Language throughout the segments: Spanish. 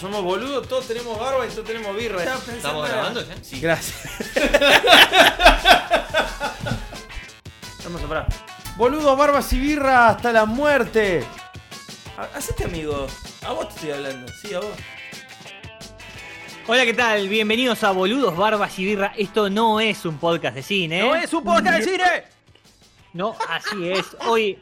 Somos boludos, todos tenemos barba y todos tenemos birra. ¿Estamos grabando ya? Sí. Gracias. Vamos a parar. Boludos, barbas y birra hasta la muerte. Ha- Hacete amigo. A vos te estoy hablando. Sí, a vos. Hola, ¿qué tal? Bienvenidos a Boludos, Barbas y Birra. Esto no es un podcast de cine. ¿eh? ¡No es un podcast de cine! No, así es. Hoy,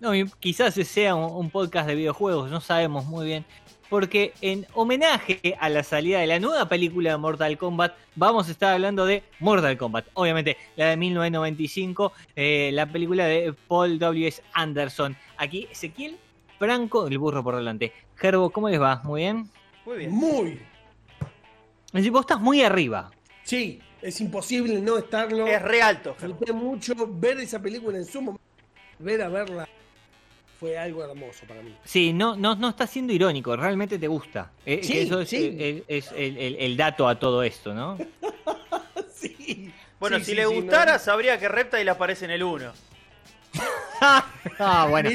no, quizás sea un, un podcast de videojuegos, no sabemos muy bien. Porque en homenaje a la salida de la nueva película de Mortal Kombat, vamos a estar hablando de Mortal Kombat. Obviamente, la de 1995, eh, la película de Paul W.S. Anderson. Aquí, Ezequiel Franco, el burro por delante. Gerbo, ¿cómo les va? ¿Muy bien? Muy bien. Muy. Es decir, vos estás muy arriba. Sí, es imposible no estarlo. Es re alto. Disfruté mucho ver esa película en su momento. Ver a verla fue algo hermoso para mí. Sí, no, no, no está siendo irónico, realmente te gusta. Eh, Sí, que eso es, sí. eh, es el, el- el dato a todo esto, ¿no? Sí. Bueno, Sí, si sí, le sí, gustara, no. sabría que Reptile aparece en el 1. ah, bueno.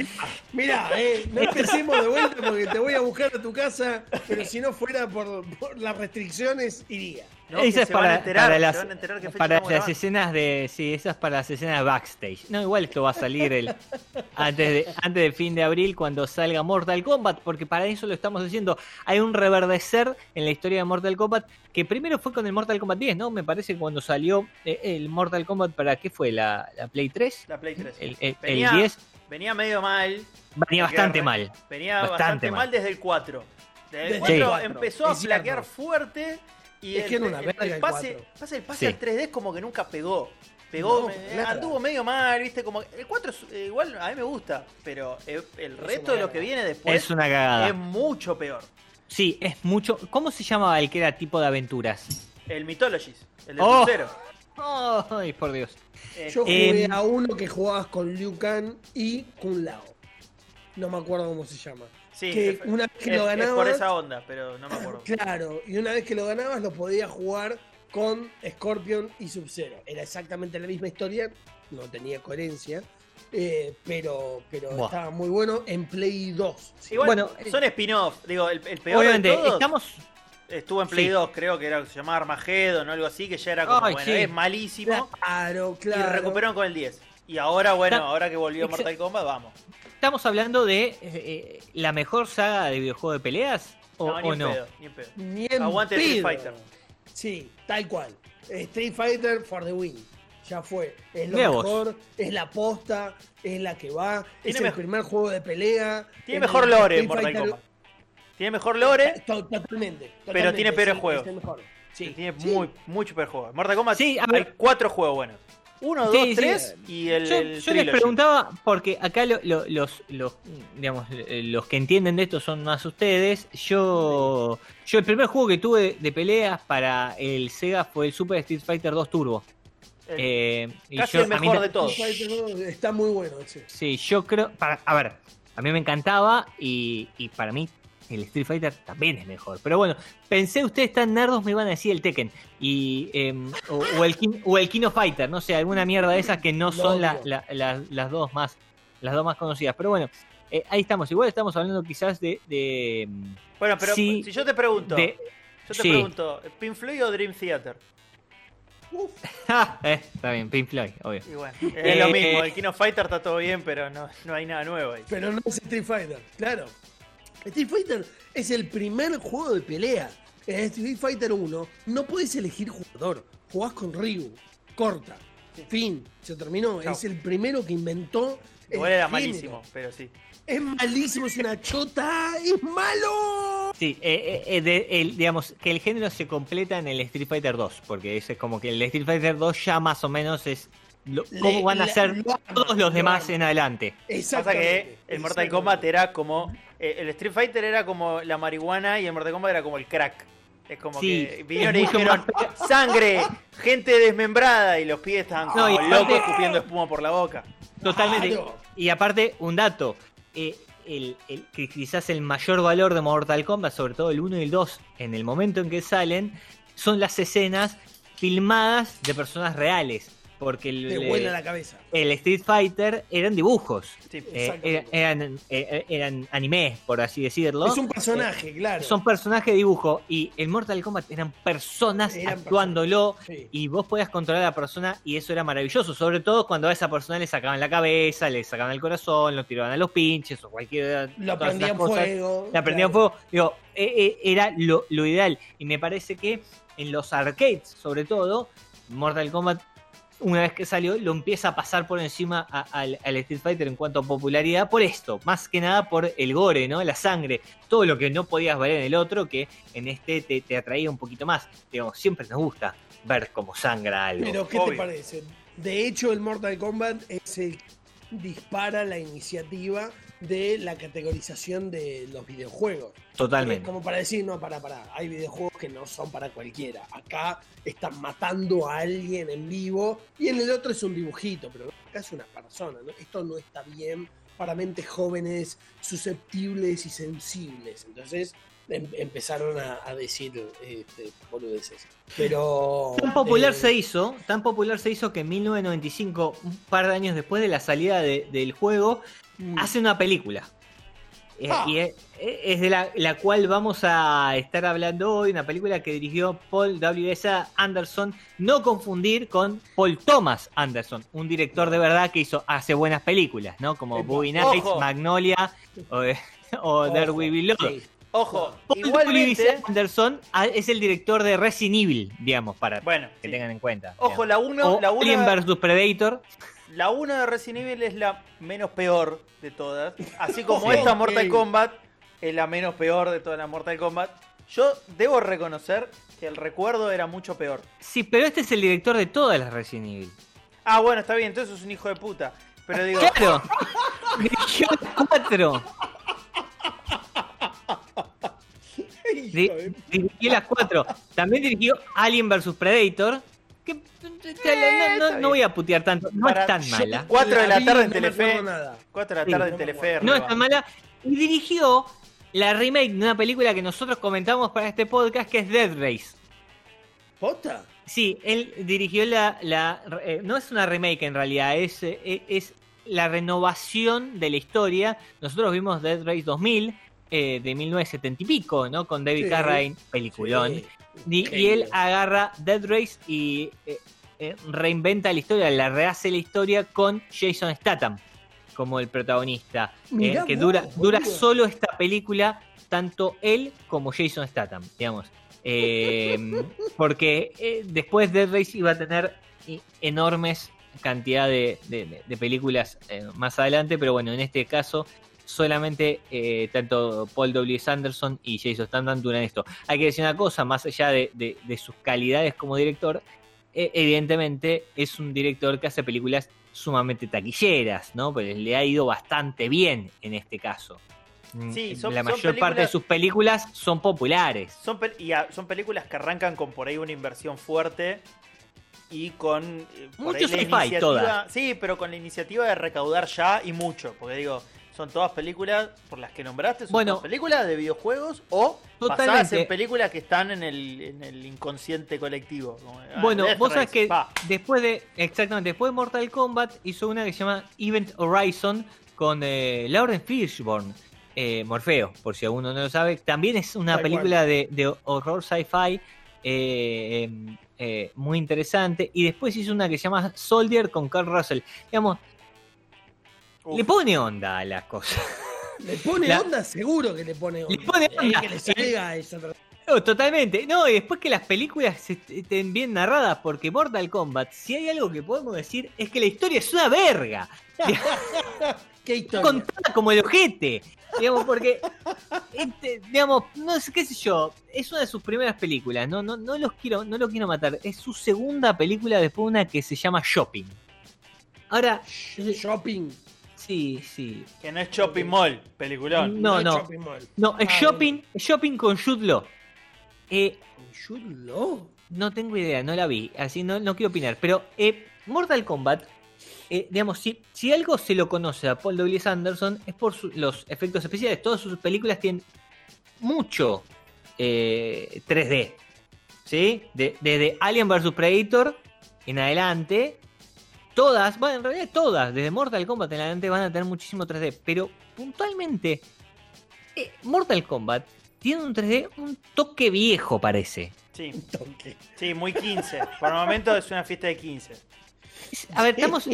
Mirá, eh, no empecemos de vuelta porque te voy a buscar a tu casa, pero si no fuera por, por las restricciones, iría. ¿No? Esa Que es para, a enterar, para se las, van a enterar qué fecha para las escenas de. Sí, esas para las escenas de backstage. No, igual esto va a salir el, antes, de, antes del fin de abril cuando salga Mortal Kombat, porque para eso lo estamos diciendo. Hay un reverdecer en la historia de Mortal Kombat que primero fue con el Mortal Kombat 10, ¿no? Me parece que cuando salió eh, el Mortal Kombat, ¿para qué fue? ¿La, la Play 3? La Play 3. El, el- el Venía- 10 Venía medio mal. venía bastante mal. Venía Bastante bastante, mal. desde el 4. Desde el Desde 4 el 4, empezó a flaquear fuerte. Y Es el, que era una el- verga el el pase, 4. pasa el pase Sí. al 3D como que nunca pegó. Pegó, No, anduvo medio mal, viste, como el 4 es- eh, igual a mí me gusta, pero el, el resto de lo que viene después Es una cagada. es mucho peor. Sí, es mucho. ¿Cómo se llamaba el que era tipo de aventuras? El Mythologies, el de Oh. cero. Ay, por Dios. Yo jugué Em, a uno que jugabas con Liu Kang y Kun Lao. No me acuerdo cómo se llama. Sí, que es- una vez que es, lo es ganabas. por esa onda, pero no me acuerdo. Claro, y una vez que lo ganabas lo podías jugar con Scorpion y Sub-Zero. Era exactamente la misma historia, no tenía coherencia, eh, pero, pero estaba muy bueno en Play 2. sí. Igual Bueno, son spin-off, digo, el, el peor Obviamente, de todos estamos. estuvo en Play Sí. 2, creo que era se llamaba Armageddon o algo así, que ya era como, Ay, bueno, sí. es malísimo. Claro, Y claro. recuperaron con el 10. Y ahora, bueno, ahora que volvió Mortal Kombat, vamos. Estamos hablando de eh, eh, la mejor saga de videojuego de peleas o no, ni o en no. pedo, ni en pedo. Ni Aguante Street. Fighter. Sí, tal cual. Street Fighter for the win. Ya fue. Es lo vos. mejor, es la posta, es la que va, es el primer juego de pelea. Tiene mejor lore Mortal Kombat. Tiene mejor lore, To- Totalmente, Pero tiene peores sí, juegos. mejor. Sí, tiene sí. muy, mucho peor juego. Mortal Kombat Sí, hay cuatro juegos buenos. Uno, Sí, dos, sí. tres y el, Yo, el yo les preguntaba, porque acá lo- lo- los, los, digamos, eh, los que entienden de esto son más ustedes. Yo, yo el primer juego que tuve de peleas para el Sega fue el Super Street Fighter 2 Turbo. El- Eh, y casi yo- el mí mejor me- de todos. Está muy bueno ese. Sí, yo creo. Para, a ver, a mí me encantaba y, y para mí el Street Fighter también es mejor. Pero bueno, pensé ustedes tan nerdos me iban a decir el Tekken y em, o, o el o el King of Fighter, no sé, alguna mierda de esas que no son la- la- la- las dos más las dos más conocidas. Pero bueno, eh, ahí estamos. Igual estamos hablando quizás de, de, em, Bueno, pero Sí, si yo te pregunto, de- yo te sí. pregunto, ¿Pink Floyd o Dream Theater? Uf, eh, está bien, Pink Floyd, obvio. Y bueno, es lo Eh, mismo, eh. el Kino Fighter está todo bien, pero no, no hay nada nuevo ahí. pero no es Street Fighter, claro. Street Fighter es el primer juego de pelea. En Street Fighter 1 no puedes elegir jugador. Jugás con Ryu. Corta. Fin. Se terminó. Chau. Es el primero que inventó. el Igual era género. malísimo, pero sí. Es malísimo, es una chota, es malo. Sí, eh, eh, de- el- digamos que el género se completa en el Street Fighter 2, porque ese es como que el Street Fighter 2 ya más o menos es lo- Le- cómo van a ser todos lo los demás en adelante. Pasa que el Mortal. Kombat era como. eh, el Street Fighter era como la marihuana y el Mortal Kombat era como el crack. Es como Sí, que vinieron y dijeron: más ¡Sangre! gente desmembrada y los pies estaban No, como aparte- locos escupiendo espuma por la boca. Totalmente. Claro. Y aparte, un dato. eh, el, el- que quizás el mayor valor de Mortal Kombat, sobre todo el 1 y el 2, en el momento en que salen, son las escenas filmadas de personas reales. Porque el, Te vuela la cabeza. el Street Fighter eran dibujos. Sí. eh, eran, eh, eran anime, por así decirlo. Es un personaje, claro. Son personajes de dibujo. Y el Mortal Kombat eran personas Eran actuándolo. Sí. Y vos podías controlar a la persona y eso era maravilloso, sobre todo cuando a esa persona le sacaban la cabeza, le sacaban el corazón, lo tiraban a los pinches o cualquier Lo prendían fuego. La prendían claro. fuego. Digo, eh, eh, era lo, lo ideal. Y me parece que en los arcades, sobre todo, Mortal Kombat, una vez que salió, lo empieza a pasar por encima a- al, al Street Fighter en cuanto a popularidad por esto, más que nada por el gore, ¿no? La sangre, todo lo que no podías ver en el otro, que en este te, te atraía un poquito más. Digamos, siempre nos gusta ver cómo sangra algo. Pero, ¿qué Obvio. te parece? De hecho, el Mortal Kombat es el dispara la iniciativa de la categorización de los videojuegos. Totalmente. Como para decir, no, para, para, hay videojuegos que no son para cualquiera. Acá están matando a alguien en vivo y en el otro es un dibujito, pero acá es una persona. ¿no? Esto no está bien para mentes jóvenes, susceptibles y sensibles. Entonces em- empezaron a, a decir este, boludeces. Pero... Tan popular eh, se hizo, tan popular se hizo que en 1995, un par de años después de la salida de- del juego, hace una película. Eh, Ah. y es, es de la, la cual vamos a estar hablando hoy, una película que dirigió Paul W.S. Anderson, no confundir con Paul Thomas Anderson, un director de verdad que hizo hace buenas películas, ¿no? Como. Boogie Nights. Magnolia o, o There We Belong. sí. Ojo, Paul. W.S. Anderson ah, es el director de Resident Evil, digamos, para Bueno, que sí. tengan en cuenta. Ojo, digamos. la 1 O la Alien uno, vs Predator. La uno de Resident Evil es la menos peor de todas. Así como esta Mortal Kombat es la menos peor de todas las Mortal Kombat. Yo debo reconocer que el recuerdo era mucho peor. Sí, pero este es el director de todas las Resident Evil. Ah, bueno, está bien, entonces es un hijo de puta. Pero digo, Claro. Dirigió las cuatro. Di- Hijo de- dirigió las cuatro. También dirigió Alien vs Predator. Que no, no- no voy a putear tanto. No Para- es tan mala. 4 de la tarde en Telefe. acuerdo nada. 4 de la tarde no en Telefe. No es tan mala. Y dirigió la remake de una película que nosotros comentamos para este podcast que es Dead Race. ¿Posta? Sí, él dirigió la... la eh, no es una remake en realidad, es, eh, es la renovación de la historia. Nosotros vimos Dead Race 2000 eh, de 1970 y pico, ¿no? Con David Sí. Carradine, peliculón. Sí. Y, y él agarra Dead Race y eh, eh, reinventa la historia, la rehace la historia con Jason Statham como el protagonista. eh, Mirá que dura, solo esta película, tanto él como Jason Statham, digamos. Eh, porque después Dead Race iba a tener enormes cantidad de, de- de- de películas eh, más adelante, pero bueno, en este caso solamente eh, tanto Paul W. Sanderson y Jason Statham duran esto. Hay que decir una cosa, más allá de, de- de sus calidades como director, eh, evidentemente es un director que hace películas sumamente taquilleras, ¿no? Pues le ha ido bastante bien en este caso. Mm, Sí, son- la son mayor parte de sus películas son populares. Son, pel- y a- son películas que arrancan con por ahí una inversión fuerte y con eh, Mucho sci-fi, todas. Sí, pero con la iniciativa de recaudar ya y mucho. Porque digo, son todas películas por las que nombraste, son Bueno. todas películas de videojuegos o basadas en películas que están en el, en el inconsciente colectivo. como, ah, Bueno, vos sabés que pa. después de, exactamente, después de Mortal Kombat hizo una que se llama Event Horizon con eh, Lauren Fishburne, eh, Morfeo, por si alguno no lo sabe. También es una película de, de horror sci-fi eh, em, eh, muy interesante. Y después hizo una que se llama Soldier con Carl Russell. Digamos, Uf. le pone onda a las cosas. Le pone La- onda, seguro que le pone onda. Le pone onda. Que le salga es otra- No, totalmente. No, y después que las películas estén bien narradas, porque Mortal Kombat, si hay algo que podemos decir, es que la historia es una verga. ¿Qué historia? contada como el ojete. Digamos, porque, este, digamos, no sé qué sé yo, es una de sus primeras películas, no, no, no los quiero, no lo quiero matar. Es su segunda película después de una que se llama Shopping. Ahora, Shopping. Sí, sí. Que no es Shopping Mall, peliculón. No, es no. Shopping Mall. No, es Shopping, es Shopping con Jude Law. Eh, Jude Law. No tengo idea, no la vi, así no, no quiero opinar. Pero eh, Mortal Kombat, eh, digamos, si, si algo se lo conoce a Paul W. Anderson es por su- los efectos especiales. Todas sus películas tienen mucho eh, 3D. ¿Sí? De- desde Alien vs Predator en adelante, todas, bueno, en realidad todas, desde Mortal Kombat en adelante van a tener muchísimo 3D. Pero puntualmente, eh, Mortal Kombat tiene un 3D un toque viejo, parece. Sí, Toque. sí, muy 15. Por el momento es una fiesta de 15. A ver, estamos,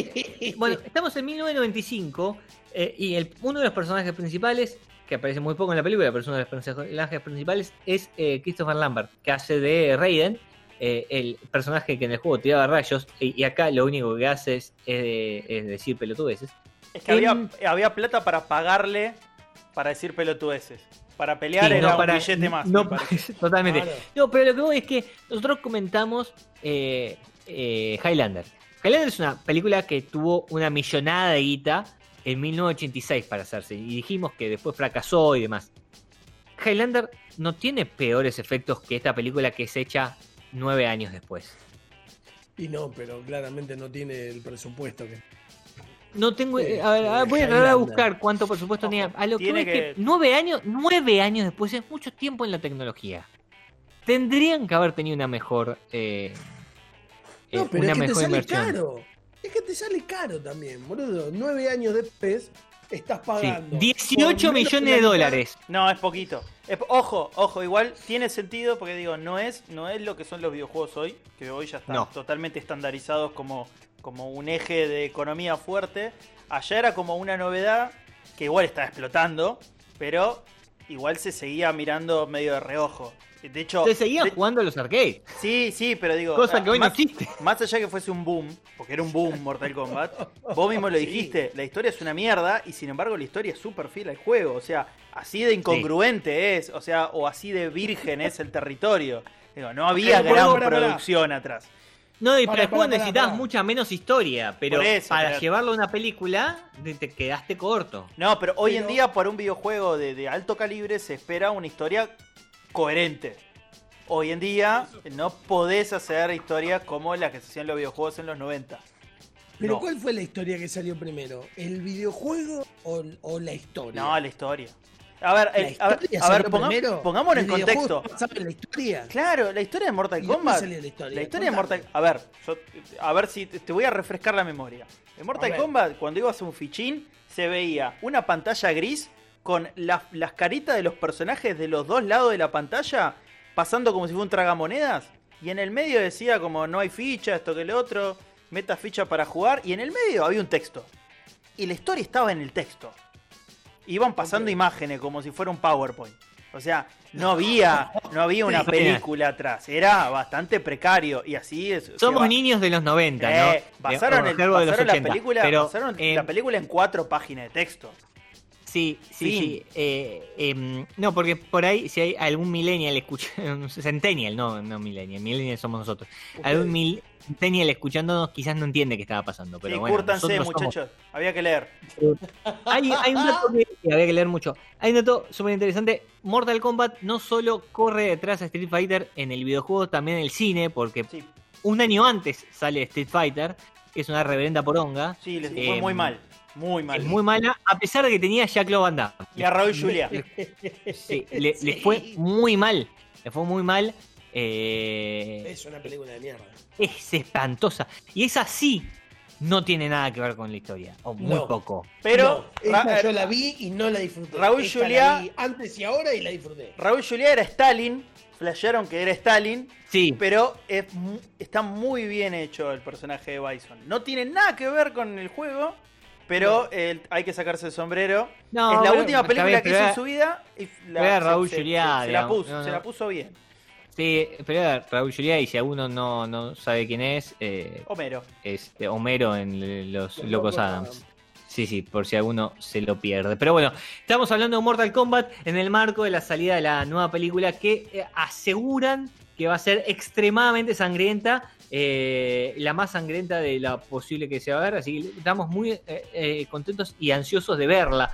bueno, estamos en 1995 eh, y el, uno de los personajes principales, que aparece muy poco en la película, pero es uno de los personajes principales, es eh, Christopher Lambert, que hace de Raiden, eh, el personaje que en el juego tiraba rayos, y, y acá lo único que hace es, eh, es decir pelotudeces. Es que había, En- había plata para pagarle para decir pelotudeces. Para pelear Sí, era no para- un billete más. no, totalmente. Claro. No, pero lo que voy es que nosotros comentamos eh, eh, Highlander. Highlander es una película que tuvo una millonada de guita en 1986 para hacerse. Y dijimos que después fracasó y demás. Highlander no tiene peores efectos que esta película que es hecha nueve años después. Y no, pero claramente no tiene el presupuesto que. No tengo. Sí, a ver, a ver, voy a de buscar cuánto presupuesto tenía. A lo que es que que- nueve años, nueve años después es mucho tiempo en la tecnología. Tendrían que haber tenido una mejor. eh, eh, No, pero una es que te mejor sale inversión. caro. Es que te sale caro también, boludo. Nueve años después estás Sí, pagando. 18 por menos millones de dólares. No, es poquito. Es- ojo, ojo, igual tiene sentido porque digo, no es, no es lo que son los videojuegos hoy, que hoy ya están No. totalmente estandarizados como, como un eje de economía fuerte. Allá era como una novedad que igual estaba explotando, pero igual se seguía mirando medio de reojo. De hecho, Se seguían de- jugando a los arcades. sí, sí, pero digo, Cosa ah, que hoy no existe. más allá que fuese un boom, porque era un boom Mortal Kombat, vos mismo lo dijiste, la historia es una mierda y sin embargo la historia es súper fiel al juego, o sea, así de incongruente es, o sea, o así de virgen es el territorio. Digo, no había Pero, gran producción atrás. No, y para el juego pará. mucha menos historia, pero eso, para pero- llevarlo a una película te- te quedaste corto. No, pero hoy en día para un videojuego de, de alto calibre se espera una historia coherente. Hoy en día no podés hacer historias como las que se hacían los videojuegos en los 90. Pero No. ¿cuál fue la historia que salió primero? ¿El videojuego o, o la historia? No, la historia. A ver, ¿La el- a ver, historia a ver, salió ponga- primero? pongámoslo en ¿El videojuego contexto. en la historia? Claro, la historia de Mortal ¿Y Kombat. salió la historia? La historia de. Mortal A ver, yo- a ver si te te voy a refrescar la memoria. En Mortal. Kombat, cuando ibas a un fichín, se veía una pantalla gris con las, las caritas de los personajes de los dos lados de la pantalla pasando como si fuera un tragamonedas. Y en el medio decía como no hay ficha, esto que lo otro, meta ficha para jugar. Y en el medio había un texto. Y la historia estaba en el texto. Iban pasando imágenes como si fuera un PowerPoint. O sea, no había, no había una película atrás. Era bastante precario. Y así es. Somos va- niños de los 90, Eh, ¿no? basaron, O el- Gerbo de los basaron la 80, película, pero, basaron eh, la película en cuatro páginas de texto. Sí, sí, sí. eh, em, no, porque por ahí, si hay algún millennial escuchando, centennial, no, no millennial, millennial somos nosotros. Algún mil- centennial escuchándonos quizás no entiende qué estaba pasando, pero sí, bueno, cúrtanse, nosotros somos- muchachos. Había que leer. Hay, hay un dato que, había que leer mucho. Hay un dato súper interesante. Mortal Kombat no solo corre detrás a Street Fighter en el videojuego, también en el cine, porque Sí, un año antes sale Street Fighter, que es una reverenda poronga. sí, les Eh, fue muy mal. Muy mal. Es muy mala, a pesar de que tenía Jack Van Damme. Y a Raúl Julia. Sí, le, fue muy mal. Le fue muy mal. eh, Es una película de mierda. es espantosa. Y esa sí no tiene nada que ver con la historia. O muy No. poco. Pero No, yo la vi y no la disfruté. Raúl Esta la vi antes y ahora y la disfruté. Raúl Julia era Stalin. Flashearon que era Stalin. Sí, Pero es está muy bien hecho el personaje de Bison. No tiene nada que ver con el juego. Pero el- hay que sacarse el sombrero. No, es la última película bien, que hizo en su vida. Y la, Raúl se, Juliá, se- se la puso, No, se la puso bien. sí, pero era Raúl Juliá y si alguno no, no sabe quién es, eh, Homero. es eh, Homero en Los, Los Locos. Adams. Sí, sí, por si alguno se lo pierde. Pero bueno, estamos hablando de Mortal Kombat en el marco de la salida de la nueva película que eh, aseguran que va a ser extremadamente sangrienta, eh, la más sangrienta de la posible que se va a ver, así que estamos muy eh, eh, contentos y ansiosos de verla.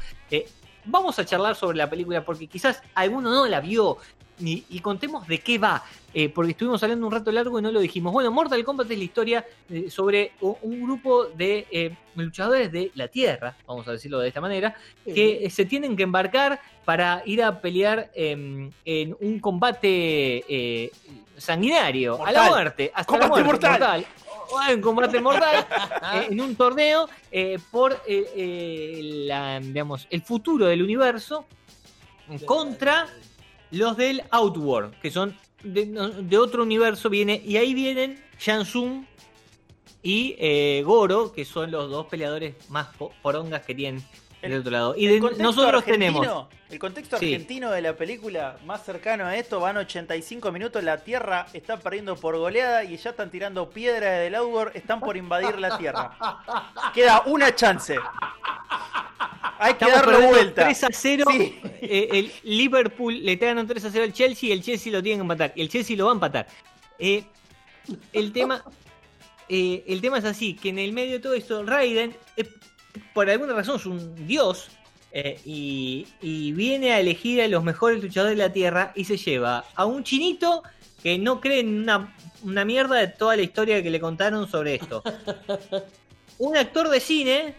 Vamos a charlar sobre la película porque quizás alguno no la vio, y, y contemos de qué va. porque estuvimos hablando un rato largo y no lo dijimos. Bueno, Mortal Kombat es la historia sobre un grupo de luchadores de la Tierra, vamos a decirlo de esta manera, que se tienen que embarcar para ir a pelear em, en un combate sanguinario, a la muerte, hasta Combate la muerte, mortal. En combate mortal, eh, en un torneo eh, por eh, eh, la, digamos, el futuro del universo contra los del Outworld, que son de, otro universo, viene y ahí vienen Shansung y Goro, que son los dos peleadores más po- porongas que tienen del El- otro lado. Y de- nosotros tenemos El contexto Sí. argentino de la película más cercano a esto van 85 minutos, la Tierra está perdiendo por goleada y ya están tirando piedra del Outward, están por invadir la Tierra. Queda una chance. Hay que Estamos darle vuelta. 3 a 0. Sí. eh, el Liverpool le ganando 3 a 0 al Chelsea y el Chelsea lo tiene que empatar. El Chelsea lo va a empatar. Eh, el tema. eh, el tema es así, que en el medio de todo esto, Raiden, por alguna razón, es un dios. eh, y, y viene a elegir a los mejores luchadores de la Tierra y se lleva a un chinito que no cree en una, una mierda de toda la historia que le contaron sobre esto. un actor de cine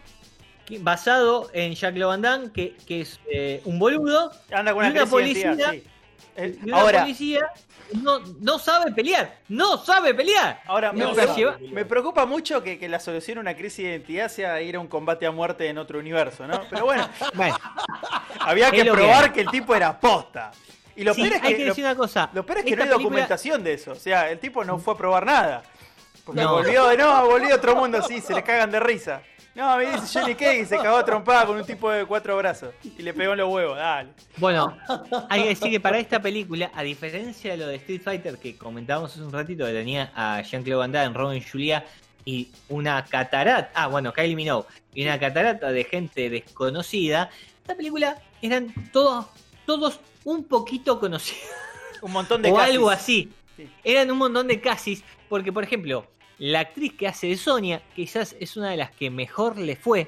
que- basado en Jacques Van Damme, que, que es eh, un boludo, Anda con Y una, policía- sí. Eh, y una ahora, policía no, no sabe pelear, no sabe pelear. ahora me, No, pre- se lleva- me preocupa mucho que, que la solución a una crisis de identidad sea ir a un combate a muerte en otro universo, ¿no? Pero bueno, Bueno, había que que probar hay. que, el tipo era posta. Y lo sí, peor es hay que, que lo- decir una cosa. Lo peor es que esta no hay película- documentación de eso. O sea, el tipo no fue a probar nada. Porque No. volvió de no, volvió a otro mundo así, se le cagan de risa. No, me dice Johnny Cage y se cagó trompada con un tipo de cuatro brazos. Y le pegó en los huevos, dale. Bueno, hay que decir que para esta película, a diferencia de lo de Street Fighter que comentábamos hace un ratito, que tenía a Jean-Claude Van Damme, Robin Julia y una catarata, ah bueno, Kylie Minogue, y una catarata de gente desconocida, esta película eran todos, todos un poquito conocidos. Un montón de o casis. algo así. Sí. Eran un montón de casis, porque por ejemplo, la actriz que hace de Sonia, quizás es una de las que mejor le fue.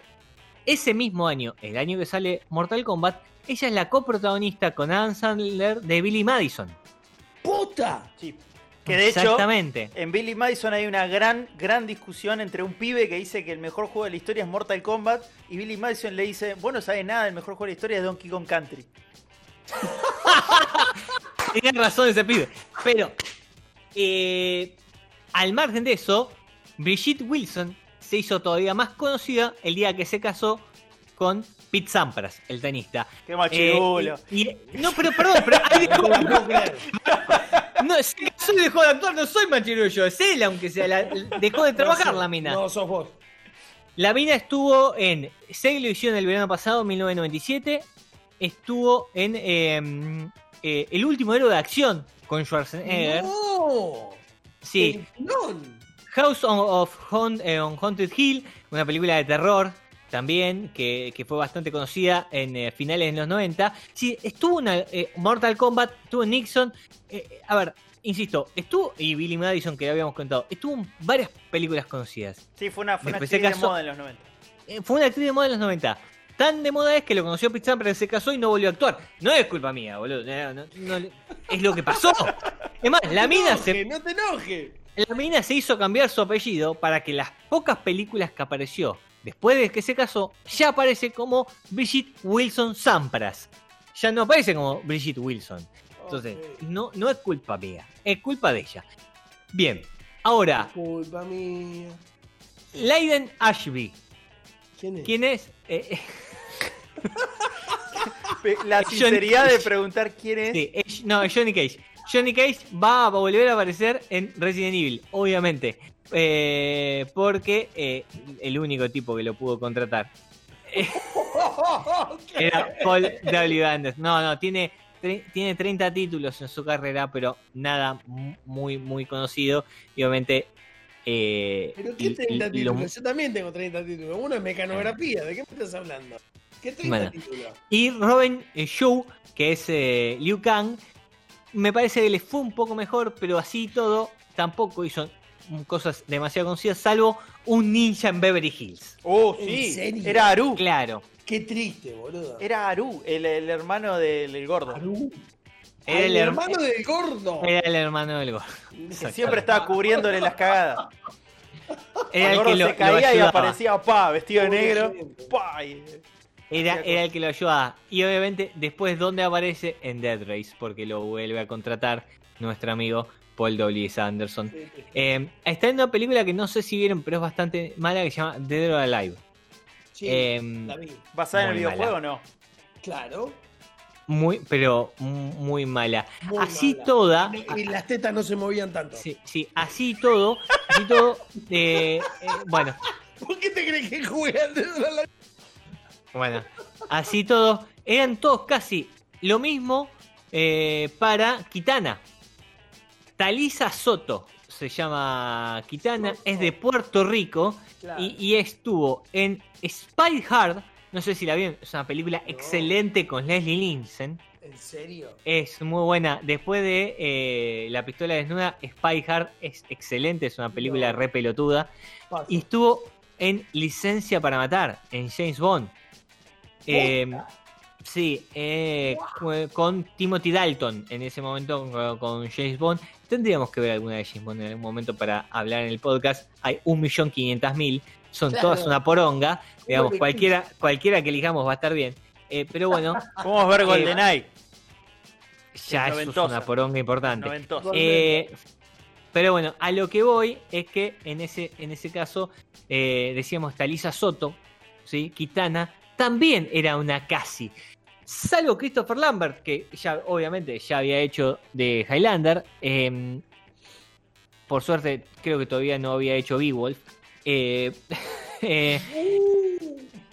Ese mismo año, el año que sale Mortal Kombat, ella es la coprotagonista con Adam Sandler de Billy Madison. ¡Puta! Sí. Que de hecho, Exactamente. en Billy Madison hay una gran, gran discusión entre un pibe que dice que el mejor juego de la historia es Mortal Kombat y Billy Madison le dice, vos no sabés nada, el mejor juego de la historia es Donkey Kong Country. Tiene razón ese pibe. Pero, eh, al margen de eso, Brigitte Wilson se hizo todavía más conocida el día que se casó con Pete Sampras, el tenista. Qué Eh, machirulo. y- y- no, pero perdón, pero ahí dejó- No no, se casó y dejó de actuar, no soy machirullo, es él, aunque sea, la- dejó de trabajar la mina. No, sos vos. La mina estuvo en Sex Edición el verano pasado, 1997. Estuvo en eh, eh, El último héroe de acción con Schwarzenegger. ¡No! Sí. House on, of Haunt- eh, on Haunted Hill, una película de terror también, que, que fue bastante conocida en eh, finales de los 90. Sí, estuvo en eh, Mortal Kombat, estuvo Nixon. A ver, insisto, estuvo, y Billy Madison, que ya habíamos contado, estuvo en varias películas conocidas. Sí, fue una, fue una actriz de moda en los 90. Eh, fue una actriz de moda en los 90. Tan de moda es que lo conoció Pete Sampras, se casó y no volvió a actuar. No es culpa mía, boludo. No, no, no le- es lo que pasó. Es más, la mina, se, ¡No te enojes! la mina se hizo cambiar su apellido para que las pocas películas que apareció después de que se casó, ya aparece como Brigitte Wilson Sampras. Ya no aparece como Brigitte Wilson. Entonces, no, no es culpa mía, es culpa de ella. Bien, ahora, Culpa mía. Leiden Ashby. ¿Quién es? ¿Quién es? Eh, La sinceridad de preguntar quién es. Sí, es- no, es Johnny Cage. Johnny Cage va a volver a aparecer en Resident Evil, obviamente. Eh, porque eh, el único tipo que lo pudo contratar era Paul W. Anderson. No, no, tiene, tiene 30 títulos en su carrera, pero nada mu- muy, muy conocido. Y obviamente. Eh, ¿Pero qué y- 30 y- y lo- títulos? Yo también tengo 30 títulos. Uno es mecanografía. ¿De qué me estás hablando? ¿Qué 30 Bueno. títulos? Y Robin eh, Shou, que es eh, Liu Kang, me parece que le fue un poco mejor, pero así y todo, tampoco hizo cosas demasiado conocidas, salvo un ninja en Beverly Hills. Oh, ¿En sí. serio? Era Aru. Claro. Qué triste, boludo. Era Aru, el, el hermano del, del gordo. Aru. Era el, her- hermano del gordo. era el hermano del gordo. Que siempre estaba cubriéndole las cagadas. Era el el gordo que lo, se lo caía y aparecía pa, vestido de negro. gente. Pa, y- Era, era el que lo ayudaba. Y obviamente, después, ¿dónde aparece? En Dead Race, porque lo vuelve a contratar nuestro amigo Paul W. Anderson. Sí, sí. Eh, está en una película que no sé si vieron, pero es bastante mala, que se llama Dead or Alive. Sí, la vi. ¿Basada en el videojuego o no? Claro. Muy, pero mu- muy mala. Muy así mala. toda. Y las tetas no se movían tanto. Sí, sí, así todo. Así todo. eh, eh, bueno, ¿Por qué te crees que jugué al dedo de la Bueno, así todos, eran todos casi lo mismo eh, para Kitana. Talisa Soto se llama Kitana, es de Puerto Rico Claro. y, y estuvo en Spy Hard. No sé si la vieron, es una película No. excelente con Leslie Nielsen. ¿En serio? Es muy buena. Después de eh, La pistola desnuda, Spy Hard es excelente, es una película No. re pelotuda. Paso. Y estuvo en Licencia para Matar, en James Bond. Eh, sí, eh, con Timothy Dalton en ese momento con- con James Bond. Tendríamos que ver alguna de James Bond en algún momento para hablar en el podcast. Hay 1.500.000, son Claro. todas una poronga. Digamos, cualquiera, cualquiera que elijamos va a estar bien. Eh, pero bueno, Podemos ver Eh, GoldenEye. ya eso es una poronga importante. Eh, pero bueno, a lo que voy es que en ese, en ese caso, eh, decíamos Talisa Soto, ¿sí? Kitana, también era una casi. Salvo Christopher Lambert, que ya obviamente ya había hecho de Highlander. eh, por suerte, creo que todavía no había hecho Beowulf. Eh, eh,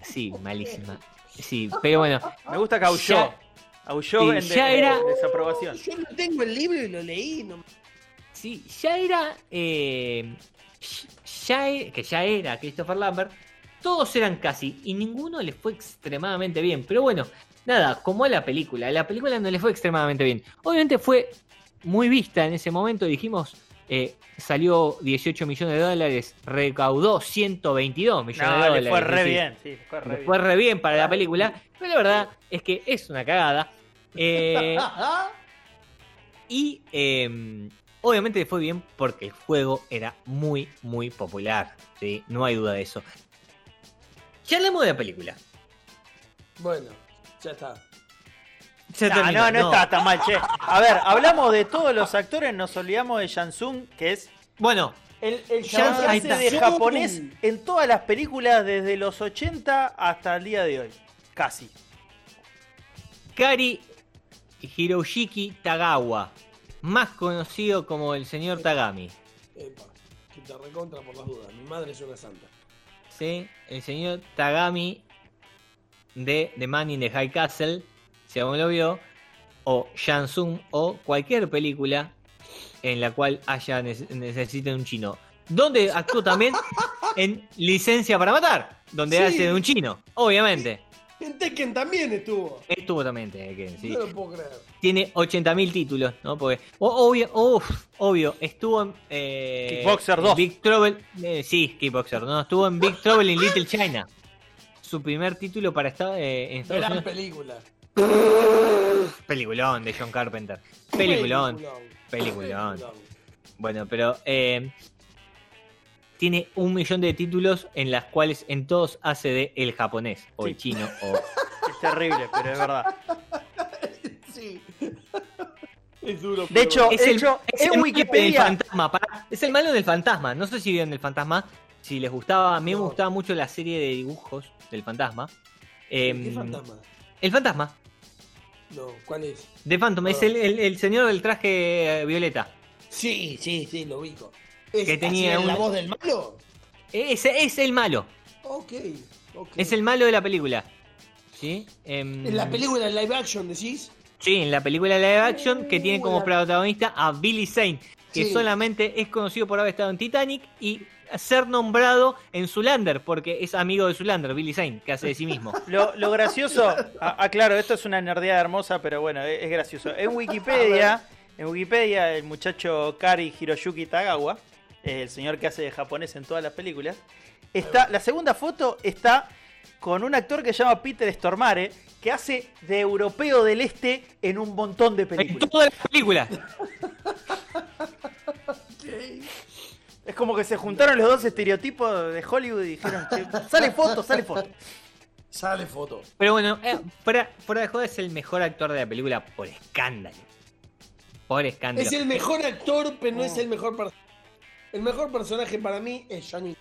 sí, malísima. Sí, pero bueno, Me gusta que aulló. Ya- Aulló Sí, en, de- ya era- en desaprobación. Yo no tengo el libro y lo leí. No... Sí, ya era. eh, ya e- que ya era Christopher Lambert. Todos eran casi. Y ninguno le fue extremadamente bien. Pero bueno, nada, como a la película. A la película no le fue extremadamente bien. Obviamente fue muy vista en ese momento. Dijimos. Eh, salió 18 millones de dólares. Recaudó 122 millones de dólares. le fue re decir, bien. Sí, le fue re le bien. fue re bien para la película. Pero la verdad es que es una cagada. Eh, y eh, obviamente le fue bien porque el juego era muy, muy popular. ¿sí? No hay duda de eso. Charlemos de la película. Bueno, ya está. Se No, terminó, no, no, está tan mal, che. A ver, hablamos de todos los actores, nos olvidamos de Shansung, que es Bueno, el, el hace de japonés en todas las películas desde los 80 hasta el día de hoy. Casi. Kari Hiroshiki Tagawa. Más conocido como el señor Tagami. Epa, que te recontra por las dudas. Mi madre es una santa. ¿sí? El señor Tagami de The Man in the High Castle, si aún lo vio, o Shansung, o cualquier película en la cual haya nece- necesiten un chino. Donde actuó también en Licencia para Matar, donde Sí. hace de un chino, obviamente. En Tekken también estuvo. Estuvo también, tiene que sí. No lo puedo creer. Tiene 80.000 títulos, ¿no? Porque, o- obvio, uf, obvio, estuvo en. eh, Kickboxer en 2. Big Trouble. eh, sí, Kickboxer, ¿no? Estuvo en Big Trouble in Little China. Su primer título para estar eh, en Estados Gran Unidos. película. Peliculón de John Carpenter. Peliculón. Peliculón. Bueno, pero eh, tiene un millón de títulos en las cuales en todos hace de el japonés o el chino o Es terrible, pero es verdad. Sí. es duro. De hecho, es de el, hecho es el en malo del fantasma. Es el malo del fantasma. No sé si vieron el fantasma. Si les gustaba, a mí me gustaba mucho la serie de dibujos del fantasma. ¿Qué Em, fantasma? El fantasma. No, ¿cuál es? De Phantom. Es Ah. el, el- el señor del traje eh, violeta. Sí, sí, sí, lo ubico. ¿Es, Que tenía en la un- voz del malo? Ese es el malo. Ok, ok. Es el malo de la película. ¿Sí? Em, En la película en live action, decís. Sí, en la película live action que tiene como la- protagonista a Billy Zane, que Sí. solamente es conocido por haber estado en Titanic y ser nombrado en Zulander, porque es amigo de Zulander, Billy Zane, que hace de sí mismo. Lo, lo gracioso, ah, ah, claro, esto es una nerdeada hermosa, pero bueno, es, es gracioso. En Wikipedia, en Wikipedia, el muchacho Kari Hiroyuki Tagawa, el señor que hace de japonés en todas las películas, está, la segunda foto está con un actor que se llama Peter Stormare, que hace de europeo del este en un montón de En películas. toda la película. Es como que se juntaron los dos estereotipos de Hollywood y dijeron, "Che, sale foto, sale foto. Sale foto. Pero bueno, eh, fuera, fuera de joda es el mejor actor de la película por escándalo. Por escándalo. Es el mejor actor, pero no es el mejor personaje. El mejor personaje para mí es Johnny.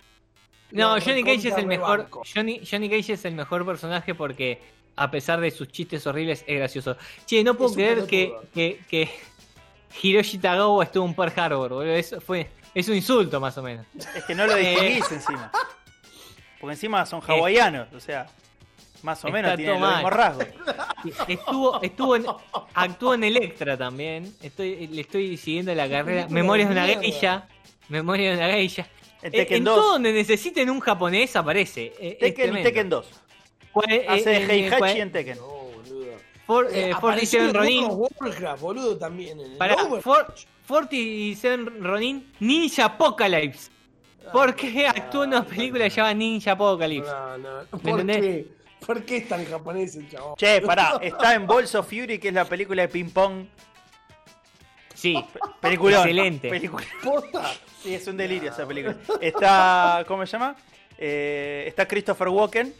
No, Lo Johnny Cage es el mejor. Johnny, Johnny Cage es el mejor personaje porque, a pesar de sus chistes horribles, es gracioso. Che, no puedo Es creer que, que, que Hiroshi Tagawa estuvo en Pearl Harbor, boludo. Eso fue, es un insulto, más o menos. Es que no lo distinguís encima. Porque encima son hawaianos, o sea, más o menos tienen los mismos rasgos. Estuvo, estuvo en, actuó en Electra también. Estoy, le estoy siguiendo la carrera. Memorias de una geisha. Memorias de una geisha. En Eh, Tekken en 2. todo donde necesiten un japonés aparece. Eh, es Tekken y. Tekken 2. Cuál- eh, Hace en- Heihachi cuál- en Tekken. No, boludo. For- Eh, eh, apareció 47 en Ronin. Warcraft, boludo, también. En el Para Overwatch. For- 47 Ronin Ninja Apocalypse. Porque actuó en una película llamada Ninja Apocalypse. No, no. ¿Me ¿Por entendés? qué? ¿Por qué es tan japonés el chabón? Che, pará, está en Balls of Fury, que es la película de ping pong. Sí, Película. Excelente. Película. Sí, es un delirio esa película. Está, ¿cómo se llama? Eh, está Christopher Walken,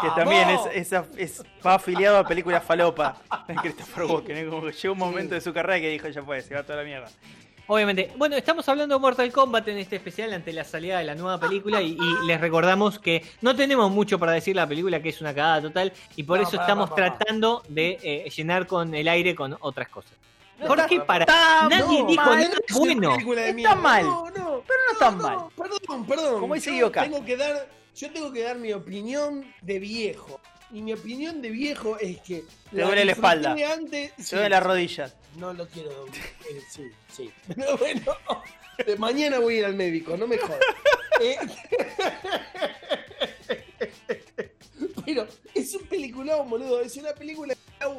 que también es, es- es- va afiliado a películas falopa. Christopher Walken, es como que llegó un momento de su carrera que dijo, ya fue, se va toda la mierda. obviamente. Bueno, estamos hablando de Mortal Kombat en este especial ante la salida de la nueva película y, y les recordamos que no tenemos mucho para decir la película, que es una cagada total, y por No, eso estamos tratando de eh, llenar con el aire con otras cosas. No, ¿Por qué para? está Nadie no, dijo mal, nada bueno. Está mal. No, no. Pero no está No, mal. Perdón, perdón. Como dice. Tengo que dar, yo tengo que dar mi opinión de viejo. Y mi opinión de viejo es que. Te duele la espalda. Antes, sí, ve las rodillas. No lo quiero. eh, sí, sí. Pero bueno, de mañana voy a ir al médico, no me jodas. Eh, pero es un peliculón, boludo. Es una película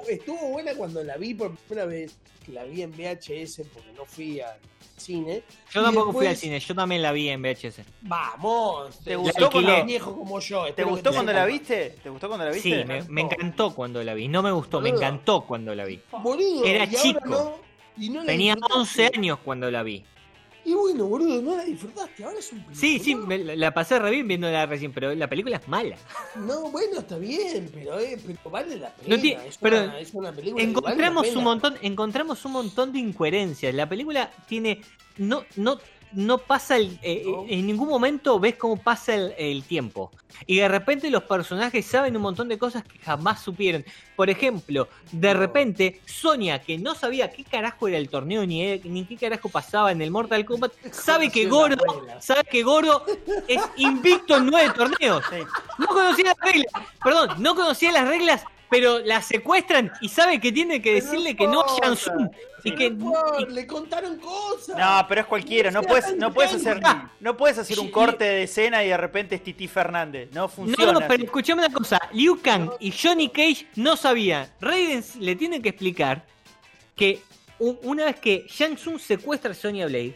que estuvo buena cuando la vi por primera vez. Que la vi en VHS porque no fui al cine. Yo Y tampoco fui al cine, yo también la vi en VHS. Vamos. ¿Te eh, gustó cuando- viejo como yo? ¿Te gustó te cuando la viste? ¿Te gustó cuando la viste? Sí, me, me encantó cuando la vi. No me gustó, me encantó cuando la vi. Boludo, Era y ahora chico. no, y no la Tenía disfrutaste. 11 años cuando la vi. Y bueno, boludo, no la disfrutaste. Ahora es un Sí, sí, peliculón. me- la pasé re bien viéndola recién, pero la película es mala. No, bueno, está bien, pero, eh, pero vale la pena. No tiene- es, pero una, es una película que vale Encontramos pena. un montón, encontramos un montón de incoherencias. La película tiene. No, no, no pasa el. eh, No. En ningún momento ves cómo pasa el, el tiempo. Y de repente los personajes saben un montón de cosas que jamás supieron. Por ejemplo, de No. repente, Sonia, que no sabía qué carajo era el torneo ni, ni qué carajo pasaba en el Mortal Kombat, sabe que Goro, sabe que Goro es invicto en nueve torneos. Sí. No conocía las reglas. Perdón, no conocía las reglas, pero la secuestran y sabe que tiene que decirle que no a. Shansung. Y que, No, por- y- le contaron cosas. No, pero es cualquiera, no puedes, no puedes hacer, no puedes hacer un corte de escena y de repente es Titi Fernández. No funciona. no, no, pero escuchame una cosa. Liu Kang y Johnny Cage no sabían. Raiden le tiene que explicar que una vez que Shang Tsung secuestra a Sonya Blade,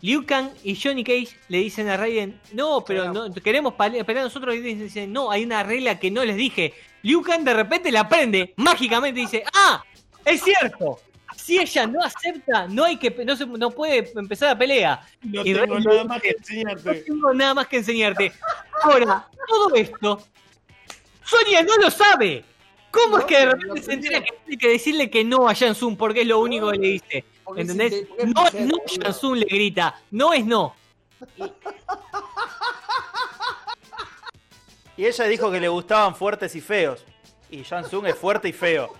Liu Kang y Johnny Cage le dicen a Raiden, no, pero Claro. no, queremos pelear nosotros. Y dicen, no, hay una regla que no les dije. Liu Kang de repente la aprende mágicamente y dice, ah, es cierto. Si ella no acepta, no hay que, no, se, no puede empezar la pelea. No Y tengo nada más que dice, No enseñarte. tengo nada más que enseñarte. Ahora, todo esto, Sonia no lo sabe. ¿Cómo No, es que de repente se entera que tiene que decirle que no a Shansung porque es lo único que le dice? ¿Entendés? No, no. Shansung le grita, no es no. Y ella dijo que le gustaban fuertes y feos. Y Jansung es fuerte y feo.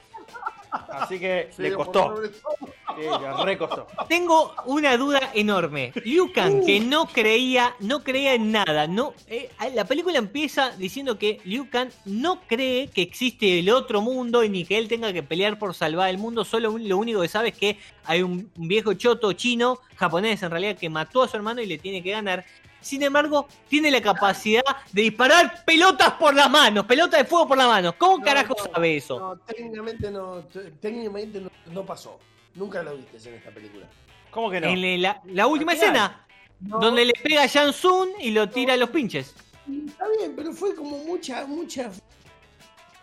Así que Sí, le costó. Sí, le re costó. Tengo una duda enorme. Liu Kang, que no creía, no creía en nada, no, eh, la película empieza diciendo que Liu Kang no cree que existe el otro mundo y ni que él tenga que pelear por salvar el mundo. Solo un- lo único que sabe es que hay un, un viejo choto chino, japonés en realidad, que mató a su hermano y le tiene que ganar. Sin embargo, tiene la capacidad de disparar pelotas por las manos, pelotas de fuego por las manos. ¿Cómo No, carajo no, sabe eso? No, técnicamente no, técnicamente no, no pasó. Nunca lo viste en esta película. ¿Cómo que no? En la, la última escena, No, donde le pega a Shansung y lo tira a los pinches. Está bien, pero fue como mucha, mucha.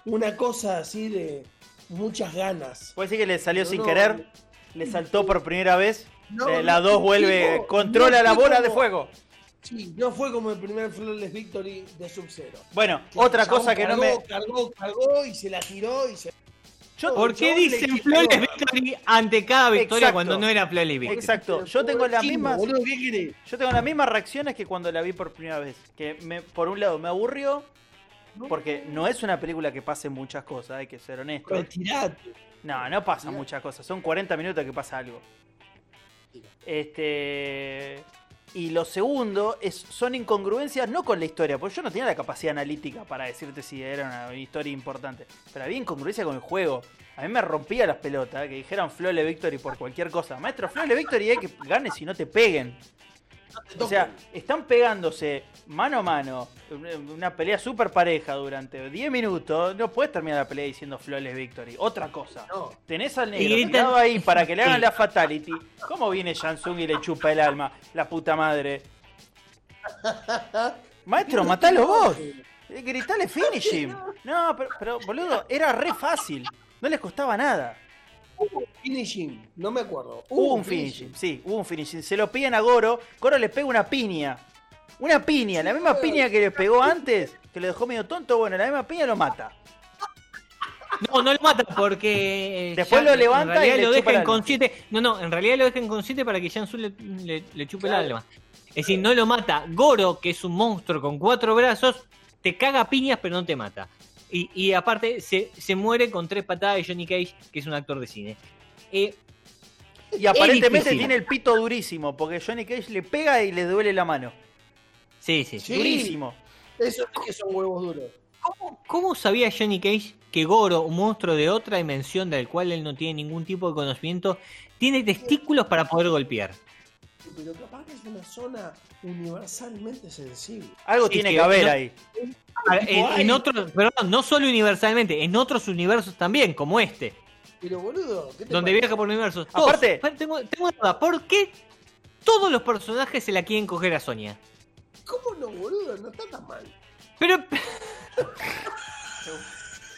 Una cosa así de muchas ganas. ¿Puede decir que le salió No, sin no. querer? ¿Le saltó por primera vez? No, Eh, la 2 fue vuelve, controla no la bola de fuego. Sí, no fue como el primer Flawless Victory de Sub-Zero. Bueno, Que otra cosa que no cargó, me. Cargó, cargó y se la tiró y se. Yo, ¿Por qué dicen no. Victory ante cada victoria Exacto. cuando no era Flores Victory? Exacto, yo tengo las mismas. Boludo, ¿qué querés? Yo tengo las mismas reacciones que cuando la vi por primera vez. Que me, por un lado me aburrió, porque no es una película que pase muchas cosas, hay que ser honesto. Retirate. No, no pasa muchas cosas, son 40 minutos que pasa algo. Este. Y lo segundo es, son incongruencias no con la historia, porque yo no tenía la capacidad analítica para decirte si era una historia importante. Pero había incongruencia con el juego. A mí me rompía las pelotas que dijeran Flole Victory por cualquier cosa. Maestro, Flole Victory hay que ganes y no te peguen. O sea, están pegándose mano a mano, una- pelea súper pareja durante 10 minutos. No puedes terminar la pelea diciendo Flawless Victory. Otra cosa. No. Tenés al negro Y gritan- tirado ahí para que le hagan la fatality. ¿Cómo viene Shansung y le chupa el alma? La puta madre. Maestro, matalo vos. Eh, Gritale finish him. No, pero, pero, boludo, era re fácil. No les costaba nada. Finishing, no me acuerdo. Hubo un finishing, sí, hubo un finishing. Se lo piden a Goro, Goro le pega una piña. Una piña, la misma piña que le pegó antes, que le dejó medio tonto, bueno, la misma piña lo mata. No, no lo mata porque. eh, Después lo levanta en realidad y le lo deja inconsciente. No, no, en realidad lo deja inconsciente para que Jansu le, le, le chupe el alma. Es decir, no lo mata. Goro, que es un monstruo con cuatro brazos, te caga piñas, pero no te mata. Y, y aparte, se, se muere con tres patadas de Johnny Cage, que es un actor de cine. Eh, Y aparentemente tiene el pito durísimo, porque Johnny Cage le pega y le duele la mano. sí, sí. Sí. Durísimo. Eso es que son huevos duros. ¿Cómo, cómo sabía Johnny Cage que Goro, un monstruo de otra dimensión del cual él no tiene ningún tipo de conocimiento, tiene testículos para poder golpear? Pero capaz que es una zona universalmente sensible. Algo tiene que que haber no- ahí. Ah, En, otros, perdón, no solo universalmente, en otros universos también, como este, Pero boludo, ¿qué te donde parece? viaja por universos. Aparte- Pa- tengo, tengo una duda, ¿por qué todos los personajes se la quieren coger a Sonia? ¿Cómo no, boludo? No está tan mal. Pero,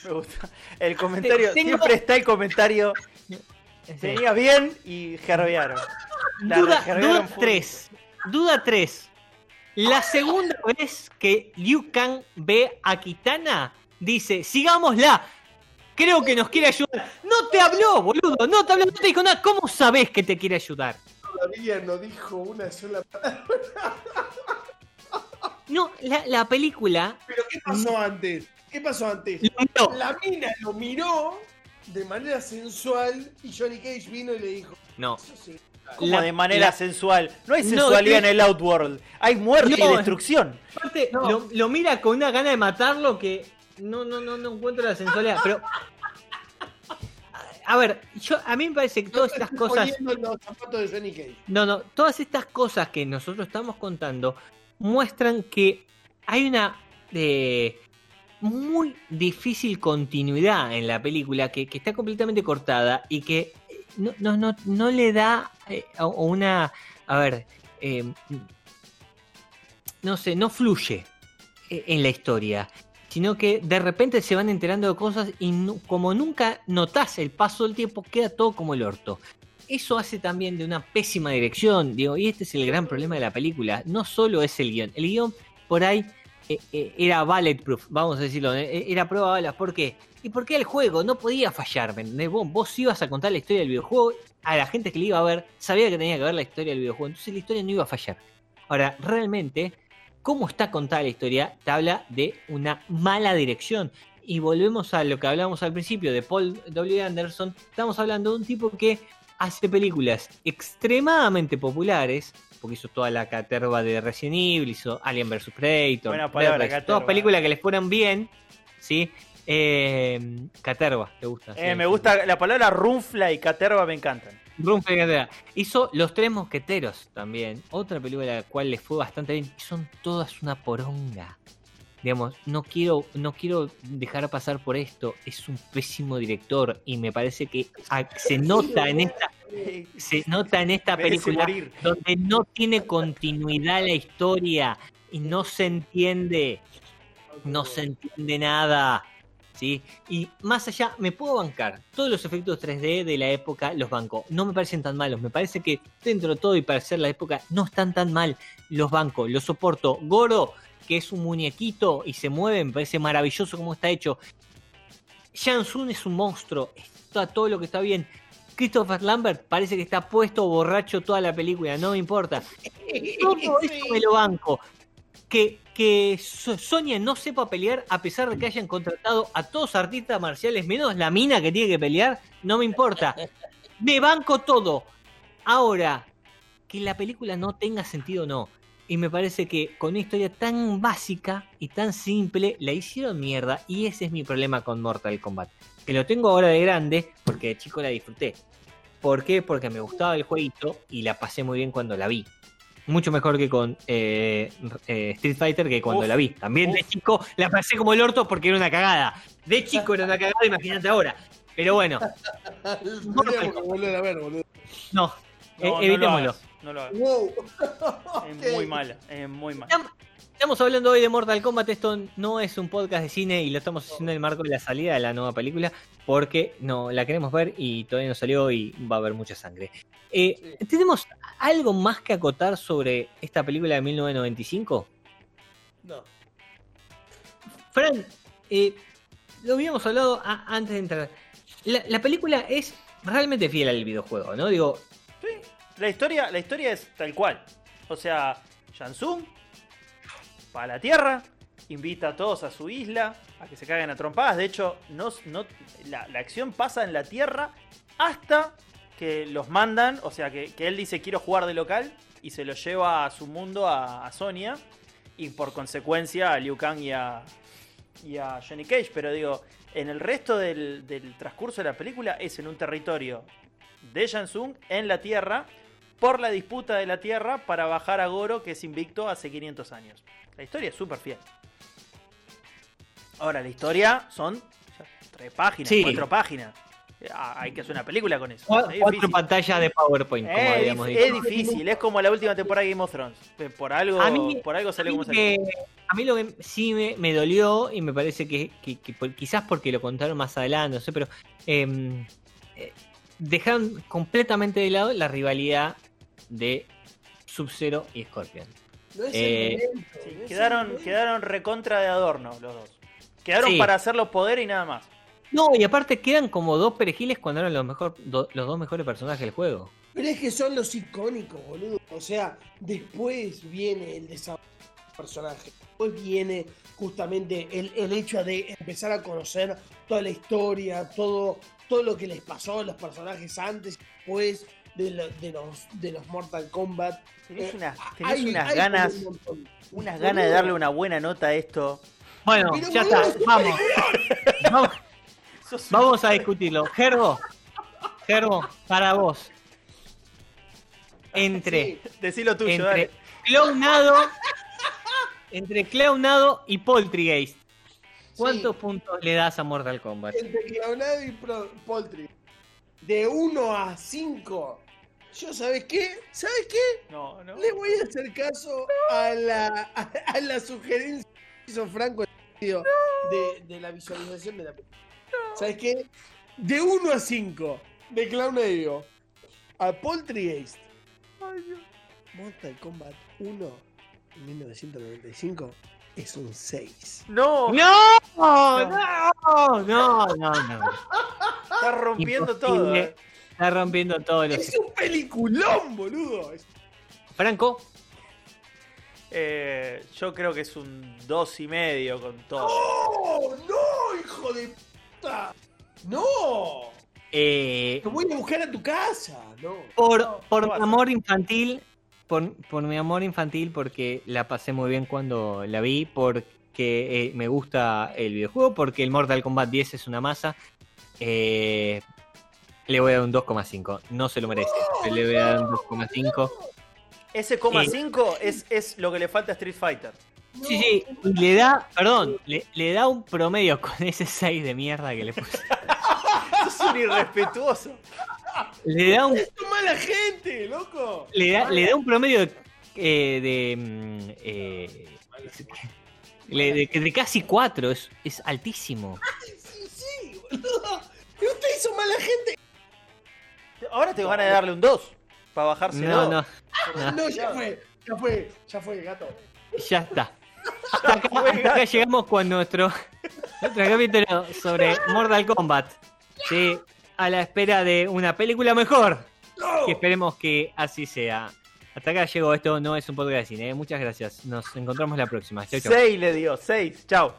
Me gusta. El comentario, Tengo- siempre está el comentario. Tenía bien y gerbearon. La duda, duda full. 3. Duda 3. La segunda vez que Liu Kang ve a Kitana, dice, sigámosla. Creo que nos quiere ayudar. No te habló, boludo. No te habló, no te dijo nada. ¿Cómo sabes que te quiere ayudar? Todavía no dijo una sola palabra. No, la, la película. Pero ¿qué pasó antes? ¿Qué pasó antes? miró. La mina lo miró de manera sensual y Johnny Cage vino y le dijo, No. eso sí. Como La- de manera la- sensual. No hay No, sensualidad en el Outworld. Hay muerte No, y destrucción. Aparte, No. lo, lo mira con una gana de matarlo que no, no, no, no encuentro la sensualidad. Pero. A ver, yo, a mí me parece que todas estas cosas. los zapatos de. No, no, todas estas cosas que nosotros estamos contando muestran que hay una eh, muy difícil continuidad en la película que, que está completamente cortada y que no, no, no, no le da eh, una. A ver. eh, no sé, no fluye eh, en la historia. Sino que de repente se van enterando de cosas y como nunca notás el paso del tiempo, queda todo como el orto eso hace también de una pésima dirección, digo, y este es el gran problema de la película, no solo es el guion, el guion por ahí eh, eh, era bulletproof, vamos a decirlo, eh, era prueba de balas, ¿por qué? Y porque el juego no podía fallar, ¿me entendés? Vos, vos ibas a contar la historia del videojuego, a la gente que le iba a ver sabía que tenía que ver la historia del videojuego, entonces la historia no iba a fallar. Ahora, realmente, cómo está contada la historia te habla de una mala dirección. Y volvemos a lo que hablábamos al principio de Paul W. Anderson. Estamos hablando de un tipo que hace películas extremadamente populares, porque hizo toda la caterva de Resident Evil, hizo Alien vs. Predator, todas películas que les fueran bien, ¿sí? Eh, caterva, ¿te gusta? Eh, Sí, me sí. gusta la palabra runfla y caterva me encantan. Rumfle Caterva. Hizo Los Tres Mosqueteros también, otra película a la cual le fue bastante bien, y son todas una poronga. Digamos, no quiero, no quiero dejar pasar por esto, es un pésimo director y me parece que ah, se nota en esta se nota en esta película donde no tiene continuidad la historia. y no se entiende. No se entiende nada. ¿Sí? Y más allá, me puedo bancar. Todos los efectos 3D de la época los banco. No me parecen tan malos. Me parece que dentro de todo y para ser la época no están tan mal. Los banco, los soporto. Goro, que es un muñequito y se mueve, me parece maravilloso como está hecho. Jansun es un monstruo. Está todo lo que está bien. Christopher Lambert parece que está puesto borracho toda la película, no me importa. Todo eso me lo banco. Que, que So- Sonia no sepa pelear a pesar de que hayan contratado a todos artistas marciales, menos la mina que tiene que pelear, no me importa. Me banco todo. Ahora, que la película no tenga sentido no. Y me parece que con una historia tan básica y tan simple, la hicieron mierda. Y ese es mi problema con Mortal Kombat. Que lo tengo ahora de grande, porque de chico la disfruté. ¿Por qué? Porque me gustaba el jueguito y la pasé muy bien cuando la vi. Mucho mejor que con eh, eh, Street Fighter que cuando Uf, la vi. También de chico la pasé como el orto porque era una cagada. De chico era una cagada, imagínate ahora. Pero bueno, volver a ver, boludo. no, No, eh, no lo evitémoslo. hagas, no lo hagas. Wow. Es muy mala, es muy mala. Estamos- hablando hoy de Mortal Kombat. Esto no es un podcast de cine y lo estamos haciendo en el marco de la salida de la nueva película porque no la queremos ver y todavía no salió y va a haber mucha sangre. Eh, ¿Tenemos algo más que acotar sobre esta película de 1995? No. Fran, eh, lo habíamos hablado a- antes de entrar. La, la película es realmente fiel al videojuego, ¿no? Digo, Sí, la historia, la historia es tal cual. O sea, Shansung va a la Tierra, invita a todos a su isla, a que se caguen a trompadas. De hecho, la, acción pasa en la Tierra hasta que los mandan, o sea, que, él dice quiero jugar de local y se lo lleva a su mundo a, a Sonia y por consecuencia a Liu Kang y a, y Johnny Cage. Pero digo, en el resto del, transcurso de la película es en un territorio de Shansung en la Tierra por la disputa de la Tierra para bajar a Goro que es invicto hace 500 años. La historia es súper fiel. Ahora, la historia son tres páginas, Sí. cuatro páginas. Ah, hay que hacer una película con eso. cua- Es cuatro difícil. pantallas de PowerPoint, como Es, habíamos dicho. es difícil, es como la última temporada de Game of Thrones. Por algo, A mí- por algo A salió mí, como salió. que- a mí lo que sí me, me dolió y me parece que, que- que por- quizás porque lo contaron más adelante, no sé, pero em, eh, dejaron completamente de lado la rivalidad de Sub-Zero y Scorpion. No es Eh, el momento. Sí, no es quedaron, el momento. quedaron recontra de adorno los dos. Quedaron Sí. para hacer los poderes y nada más. No, y aparte quedan como dos perejiles cuando eran los, mejor, do- los dos mejores personajes del juego. Pero es que son los icónicos, boludo. O sea, después viene el desarrollo del personaje. Después viene justamente el, el hecho de empezar a conocer toda la historia, todo, todo lo que les pasó a los personajes antes y después de, lo- de los, de los Mortal Kombat. Tenés, Eh, una- tenés hay- unas hay ganas, un unas ganas de darle una buena nota a esto. Bueno, Pero, ya está, vamos. vamos. Vamos a discutirlo. Gerbo, Gerbo, para vos. Entre, Sí. Decí lo tuyo, entre dale. clownado, entre clownado y poltergeist. ¿Cuántos Sí. puntos le das a Mortal Kombat? Entre Clownado y Poultry. De 1 a 5. Yo, ¿sabes qué? ¿Sabes qué? No, no. Le voy a hacer caso a la, a, a la sugerencia que hizo Franco en el sentido de, de la visualización de la película. ¿Sabes qué? De 1 a 5 de Clown Digo a Poltergeist. Mortal Kombat 1 en 1995 es un 6. No, ¡No! ¡No! ¡No! No, no. está rompiendo Imposible. todo. eh. Está rompiendo todo. Lo... Es un peliculón, boludo. Franco, Eh, yo creo que es un dos y medio con todo. ¡No! ¡No, hijo de puta! ¡No! eh, Te voy a buscar a tu casa. No. por, No, por no amor infantil, por, por mi amor infantil, porque la pasé muy bien cuando la vi, porque eh, me gusta el videojuego, porque el Mortal Kombat 10 es una masa. eh, le voy a dar un 2,5. No se lo merece. pero Le voy a dar un 2,5. Ese coma 5 es, es lo que le falta a Street Fighter. Sí, sí, y le da, perdón, le, le da un promedio con ese 6 de mierda que le puse. Sos un irrespetuoso. Le da un ¡Es tu mala gente, loco! le da, le da un promedio de eh, de, mm, eh, de, de- de casi 4, es, es altísimo. Sí, sí, boludo. Usted hizo mala gente. Ahora tengo ganas de darle un 2 para bajárselo. No, no, No, no, ya fue. Ya fue, ya fue, gato. ya está. Hasta acá, hasta acá llegamos con nuestro, nuestro capítulo sobre Mortal Kombat. Sí, a la espera de una película mejor. Que esperemos que así sea. Hasta acá llegó esto, no es un podcast de cine. ¿eh? Muchas gracias. Nos encontramos la próxima. Chau, chau. 6 le dio, 6. Chao.